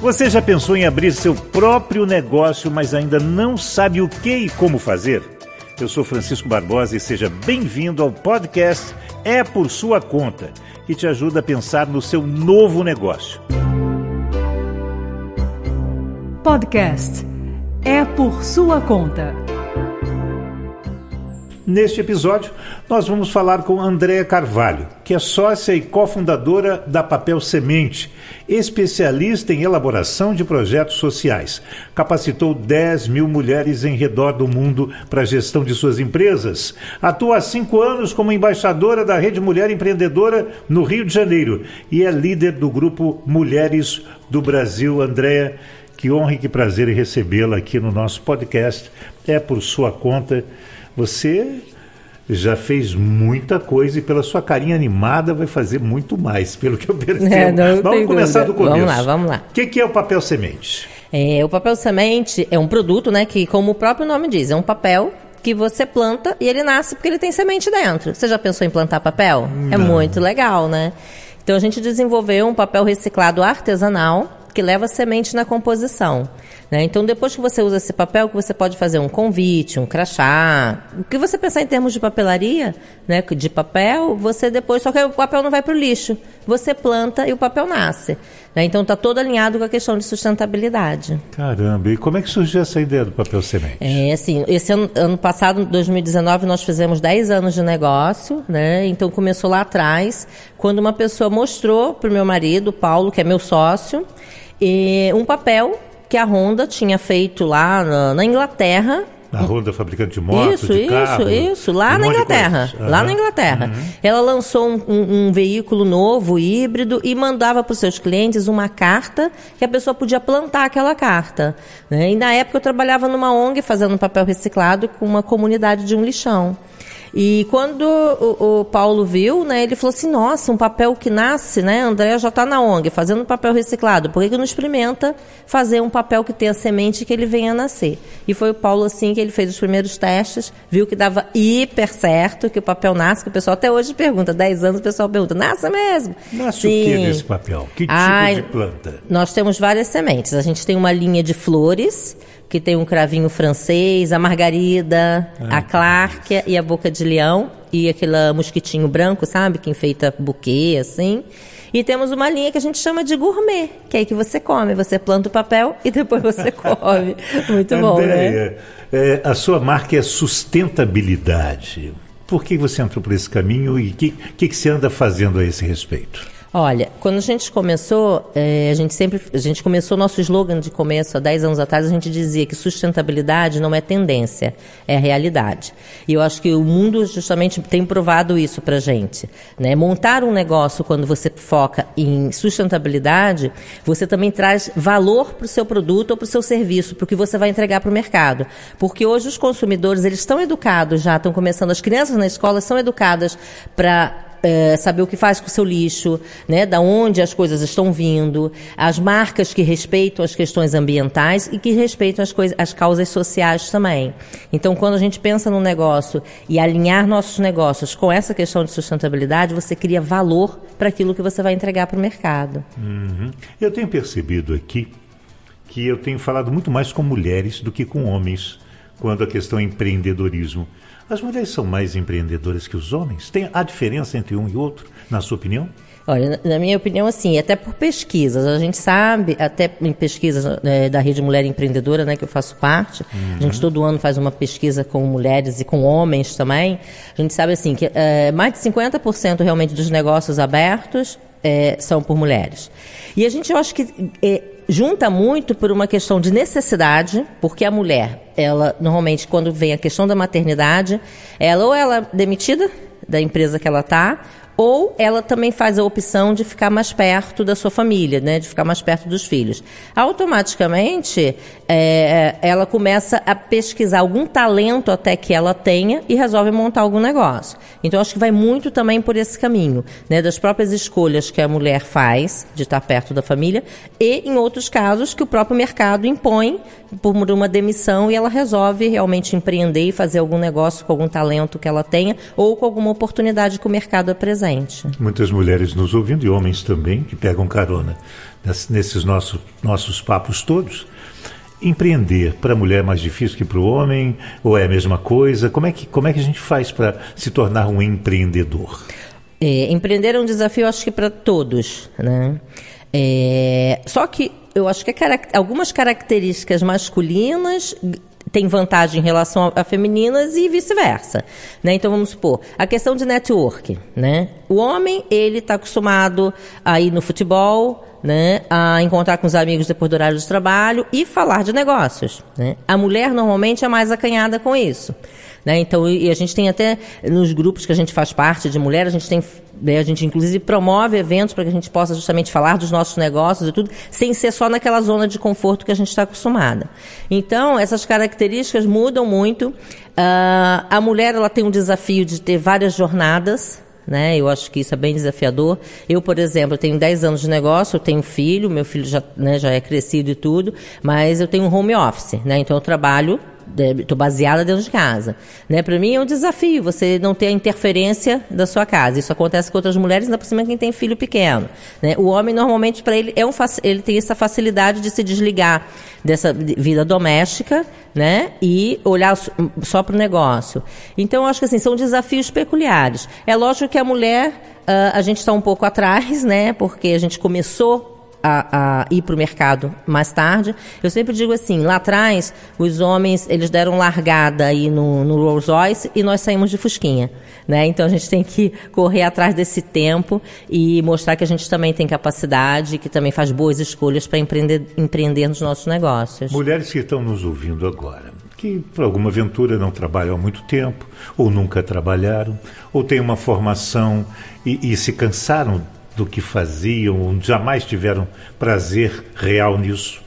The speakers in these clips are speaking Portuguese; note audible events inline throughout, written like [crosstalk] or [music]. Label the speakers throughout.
Speaker 1: Você já pensou em abrir seu próprio negócio, mas ainda não sabe o que e como fazer? Eu sou Francisco Barbosa e seja bem-vindo ao podcast É por Sua Conta, que te ajuda a pensar no seu novo negócio.
Speaker 2: Podcast É por Sua Conta.
Speaker 1: Neste episódio, nós vamos falar com Andréa Carvalho, que é sócia e cofundadora da Papel Semente, especialista em elaboração de projetos sociais. Capacitou 10 mil mulheres em redor do mundo para a gestão de suas empresas. Atua há cinco anos como embaixadora da Rede Mulher Empreendedora no Rio de Janeiro e é líder do grupo Mulheres do Brasil. Andréa, que honra e que prazer recebê-la aqui no nosso podcast. É por sua conta. Você já fez muita coisa e pela sua carinha animada vai fazer muito mais, pelo que eu percebo. [laughs] É, não, vamos começar dúvida. do começo.
Speaker 2: Vamos lá, vamos lá.
Speaker 1: O que, que é o papel semente?
Speaker 2: É, o papel semente é um produto, né, que como o próprio nome diz, é um papel que você planta e ele nasce porque ele tem semente dentro. Você já pensou em plantar papel? É não. É muito legal, né? Então a gente desenvolveu um papel reciclado artesanal que leva semente na composição. Né? Então, depois que você usa esse papel, que você pode fazer um convite, um crachá, o que você pensar em termos de papelaria, né, de papel, você depois, só que o papel não vai para o lixo, você planta e o papel nasce. Né? Então, está todo alinhado com a questão de sustentabilidade.
Speaker 1: Caramba, e como é que surgiu essa ideia do papel semente?
Speaker 2: É, assim, esse ano, ano passado, 2019, nós fizemos 10 anos de negócio, né? Então, começou lá atrás, quando uma pessoa mostrou para o meu marido, Paulo, que é meu sócio, um papel que a Honda tinha feito lá na, na Inglaterra
Speaker 1: a Honda fabricante de motos,
Speaker 2: isso,
Speaker 1: de
Speaker 2: isso,
Speaker 1: carro,
Speaker 2: isso, lá na Inglaterra, uhum. lá na Inglaterra. Uhum. Ela lançou um, um, um, veículo novo, híbrido, e mandava para os seus clientes uma carta que a pessoa podia plantar aquela carta. Né? E na época eu trabalhava numa ONG fazendo papel reciclado com uma comunidade de um lixão. E quando o, o, Paulo viu, né, ele falou assim, nossa, um papel que nasce, né, André já está na ONG, fazendo papel reciclado, por que, que não experimenta fazer um papel que tenha semente que ele venha a nascer? E foi o Paulo, assim, que ele fez os primeiros testes, viu que dava hiper certo, que o papel nasce, que o pessoal até hoje pergunta, 10 anos o pessoal pergunta, nasce mesmo?
Speaker 1: Nasce Sim. o que nesse papel? Que tipo Ai, de planta?
Speaker 2: Nós temos várias sementes, a gente tem uma linha de flores, que tem um cravinho francês, a margarida, ah, a clárquia e a boca de leão e aquele mosquitinho branco, sabe, que enfeita buquê assim. E temos uma linha que a gente chama de gourmet, que é aí que você come, você planta o papel e depois você [laughs] come. Muito bom, né?
Speaker 1: É, a sua marca é sustentabilidade. Por que você entrou por esse caminho e o que, que, que você anda fazendo a esse respeito?
Speaker 2: Olha, quando a gente começou, é, a gente sempre, a gente começou nosso slogan de começo há 10 anos atrás, a gente dizia que sustentabilidade não é tendência, é realidade. E eu acho que o mundo justamente tem provado isso pra gente. Né? Montar um negócio quando você foca em sustentabilidade, você também traz valor para o seu produto ou para o seu serviço, para o que você vai entregar para o mercado. Porque hoje os consumidores, eles estão educados já, estão começando, as crianças na escola são educadas para é, saber o que faz com o seu lixo, né, da onde as coisas estão vindo, as marcas que respeitam as questões ambientais e que respeitam as, coisas, as causas sociais também. Então, quando a gente pensa no negócio e alinhar nossos negócios com essa questão de sustentabilidade, você cria valor para aquilo que você vai entregar para o mercado.
Speaker 1: Uhum. Eu tenho percebido aqui que eu tenho falado muito mais com mulheres do que com homens quando a questão é empreendedorismo. As mulheres são mais empreendedoras que os homens? Tem a diferença entre um e outro, na sua opinião?
Speaker 2: Olha, na minha opinião, assim, até por pesquisas, a gente sabe, até em pesquisas é, da Rede Mulher Empreendedora, né, que eu faço parte, uhum. a gente uhum. todo ano faz uma pesquisa com mulheres e com homens também, a gente sabe, assim, que é, mais de 50% realmente dos negócios abertos é, são por mulheres. E a gente, eu acho que é, junta muito por uma questão de necessidade, porque a mulher, ela normalmente quando vem a questão da maternidade, ela ou ela é demitida da empresa que ela está, ou ela também faz a opção de ficar mais perto da sua família, né, de ficar mais perto dos filhos. Automaticamente, é, ela começa a pesquisar algum talento até que ela tenha e resolve montar algum negócio. Então, acho que vai muito também por esse caminho, né, das próprias escolhas que a mulher faz de estar perto da família e, em outros casos, que o próprio mercado impõe por uma demissão e ela resolve realmente empreender e fazer algum negócio com algum talento que ela tenha ou com alguma oportunidade que o mercado apresenta. Excelente.
Speaker 1: Muitas mulheres nos ouvindo e homens também que pegam carona nesses nossos, nossos papos todos. Empreender para a mulher é mais difícil que para o homem? Ou é a mesma coisa? Como é que, como é que a gente faz para se tornar um empreendedor?
Speaker 2: É, empreender é um desafio, acho que para todos, né? É, só que eu acho que algumas características masculinas têm vantagem em relação a, a femininas e vice-versa, né? Então vamos supor a questão de network, né? O homem ele está acostumado a ir no futebol, né, a encontrar com os amigos depois do horário de trabalho e falar de negócios. Né? A mulher normalmente é mais acanhada com isso. Né? Então, e a gente tem até nos grupos que a gente faz parte de mulher, a gente tem, né, a gente inclusive promove eventos para que a gente possa justamente falar dos nossos negócios e tudo, sem ser só naquela zona de conforto que a gente está acostumada. Então, essas características mudam muito. Uh, a mulher ela tem um desafio de ter várias jornadas né? Eu acho que isso é bem desafiador. Eu, por exemplo, tenho 10 anos de negócio, eu tenho filho, meu filho já, né, já é crescido e tudo, mas eu tenho um home office, né? Então eu trabalho estou baseada dentro de casa. Né? Para mim é um desafio você não ter a interferência da sua casa. Isso acontece com outras mulheres, ainda por cima quem tem filho pequeno. Né? O homem, normalmente, para ele, é um, ele tem essa facilidade de se desligar dessa vida doméstica né? e olhar só para o negócio. Então, eu acho que assim, são desafios peculiares. É lógico que a mulher, uh, a gente está um pouco atrás, né? porque a gente começou a, a ir para o mercado mais tarde. Eu sempre digo assim, lá atrás, os homens, eles deram largada aí no, no Rolls Royce e nós saímos de Fusquinha. Né? Então a gente tem que correr atrás desse tempo e mostrar que a gente também tem capacidade, que também faz boas escolhas para empreender, empreender nos nossos negócios.
Speaker 1: Mulheres que estão nos ouvindo agora, que por alguma aventura não trabalham há muito tempo, ou nunca trabalharam, ou têm uma formação e, e se cansaram do que faziam, jamais tiveram prazer real nisso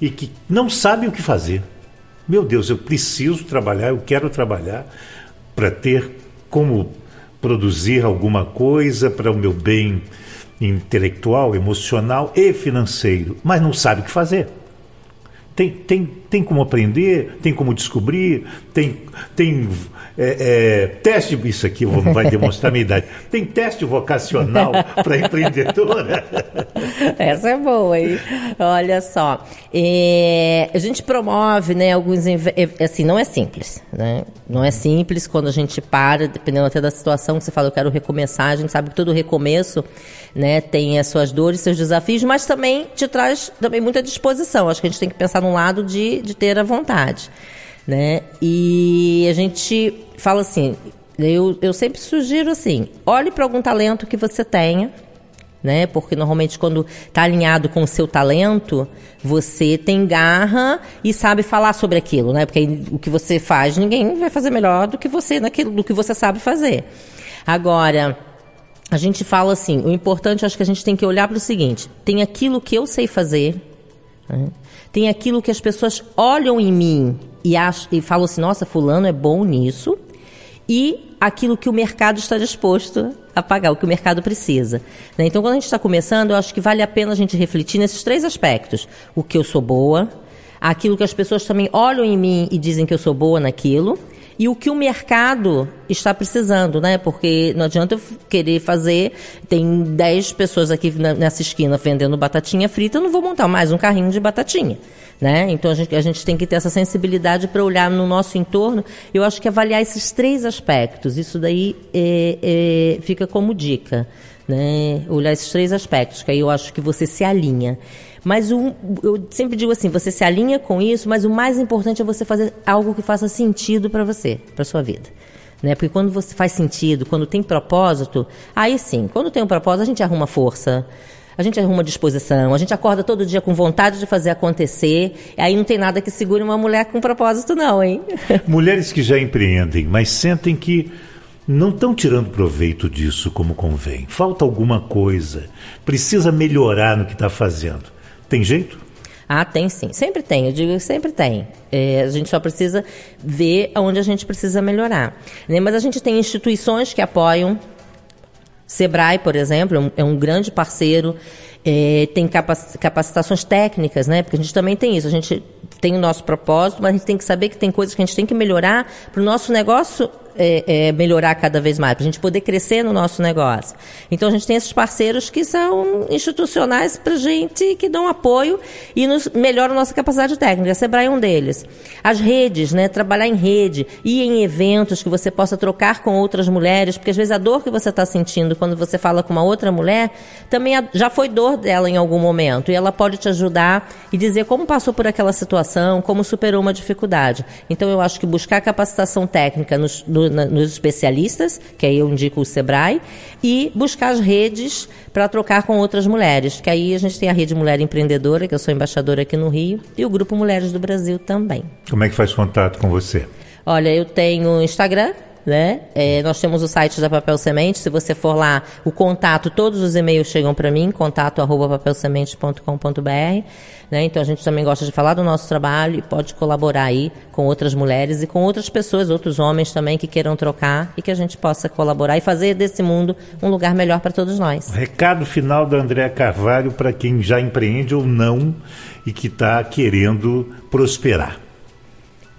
Speaker 1: e que não sabem o que fazer. Meu Deus, eu preciso trabalhar, eu quero trabalhar para ter como produzir alguma coisa para o meu bem intelectual, emocional e financeiro, mas não sabe o que fazer. Tem, tem, tem como aprender, tem como descobrir, tem, tem é, é, teste, isso aqui vai demonstrar a minha idade, tem teste vocacional [laughs] para empreendedora?
Speaker 2: Essa é boa, hein? Olha só, é, a gente promove, né, alguns, assim, não é simples, né? Não é simples quando a gente para, dependendo até da situação que você fala, eu quero recomeçar, a gente sabe que todo recomeço, né, tem as suas dores, seus desafios, mas também te traz também muita disposição. Acho que a gente tem que pensar num lado de, de ter a vontade né? E a gente fala assim, eu, eu sempre sugiro assim, olhe para algum talento que você tenha, né? Porque normalmente quando está alinhado com o seu talento, você tem garra e sabe falar sobre aquilo, né? Porque o que você faz, ninguém vai fazer melhor do que você naquilo, do que você sabe fazer. Agora, a gente fala assim, o importante acho que a gente tem que olhar para o seguinte: tem aquilo que eu sei fazer, né? Tem aquilo que as pessoas olham em mim e, e falam assim, nossa, fulano é bom nisso, e aquilo que o mercado está disposto a pagar, o que o mercado precisa. Né? Então, quando a gente está começando, eu acho que vale a pena a gente refletir nesses três aspectos. O que eu sou boa, aquilo que as pessoas também olham em mim e dizem que eu sou boa naquilo, e o que o mercado está precisando, né? Porque não adianta eu querer fazer. Tem 10 pessoas aqui nessa esquina vendendo batatinha frita, eu não vou montar mais um carrinho de batatinha. Né? Então a gente, a gente tem que ter essa sensibilidade para olhar no nosso entorno. Eu acho que avaliar esses três aspectos, isso daí é, é, fica como dica. Né? Olhar esses três aspectos, que aí eu acho que você se alinha. Mas um, eu sempre digo assim, você se alinha com isso, mas o mais importante é você fazer algo que faça sentido para você, para sua vida. Né? Porque quando você faz sentido, quando tem propósito, aí sim, quando tem um propósito, a gente arruma força, a gente arruma disposição, a gente acorda todo dia com vontade de fazer acontecer, aí não tem nada que segure uma mulher com propósito, não, hein?
Speaker 1: Mulheres que já empreendem, mas sentem que não estão tirando proveito disso como convém. Falta alguma coisa, precisa melhorar no que está fazendo. Tem jeito?
Speaker 2: Ah, tem sim. Sempre tem, eu digo que sempre tem. É, a gente só precisa ver aonde a gente precisa melhorar. Né? Mas a gente tem instituições que apoiam Sebrae, por exemplo, é um, é um grande parceiro, é, tem capacitações técnicas, né? Porque a gente também tem isso. A gente tem o nosso propósito, mas a gente tem que saber que tem coisas que a gente tem que melhorar para o nosso negócio é, é, melhorar cada vez mais, para a gente poder crescer no nosso negócio. Então a gente tem esses parceiros que são institucionais para gente, que dão apoio e nos melhoram a nossa capacidade técnica. A Sebrae é um deles. As redes, né? Trabalhar em rede, ir em eventos que você possa trocar com outras mulheres, porque às vezes a dor que você está sentindo quando você fala com uma outra mulher também já foi dor dela em algum momento e ela pode te ajudar e dizer como passou por aquela situação, como superou uma dificuldade. Então eu acho que buscar capacitação técnica nos, no, na, nos especialistas, que aí eu indico o Sebrae, e buscar as redes para trocar com outras mulheres, que aí a gente tem a Rede Mulher Empreendedora, que eu sou embaixadora aqui no Rio, e o Grupo Mulheres do Brasil também.
Speaker 1: Como é que faz contato com você?
Speaker 2: Olha, eu tenho Instagram, né? É, nós temos o site da Papel Semente. Se você for lá, o contato, todos os e-mails chegam para mim, contato arroba papelsemente.com.br. Né? Então a gente também gosta de falar do nosso trabalho e pode colaborar aí com outras mulheres e com outras pessoas, outros homens também que queiram trocar e que a gente possa colaborar e fazer desse mundo um lugar melhor para todos nós.
Speaker 1: Recado final da Andréa Carvalho para quem já empreende ou não e que está querendo prosperar.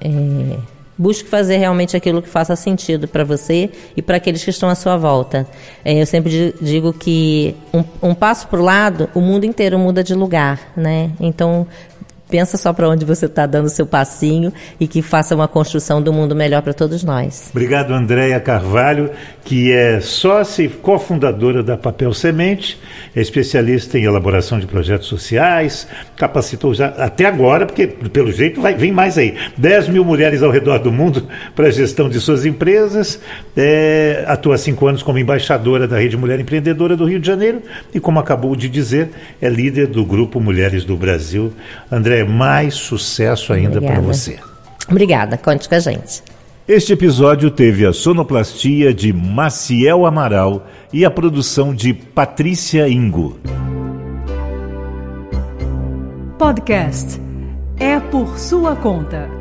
Speaker 2: É Busque fazer realmente aquilo que faça sentido para você e para aqueles que estão à sua volta. É, eu sempre digo que um, um passo para o lado, o mundo inteiro muda de lugar, né? Então, Pensa só para onde você está dando seu passinho e que faça uma construção do mundo melhor para todos nós.
Speaker 1: Obrigado, Andréia Carvalho, que é sócia e cofundadora da Papel Semente, é especialista em elaboração de projetos sociais, capacitou já até agora, porque pelo jeito vai, vem mais aí, 10 mil mulheres ao redor do mundo [laughs] para a gestão de suas empresas, é, atua há cinco anos como embaixadora da Rede Mulher Empreendedora do Rio de Janeiro e, como acabou de dizer, é líder do Grupo Mulheres do Brasil. André mais sucesso ainda para você.
Speaker 2: Obrigada, conte com a gente.
Speaker 1: Este episódio teve a sonoplastia de Maciel Amaral e a produção de Patrícia Ingo.
Speaker 3: Podcast É por sua conta.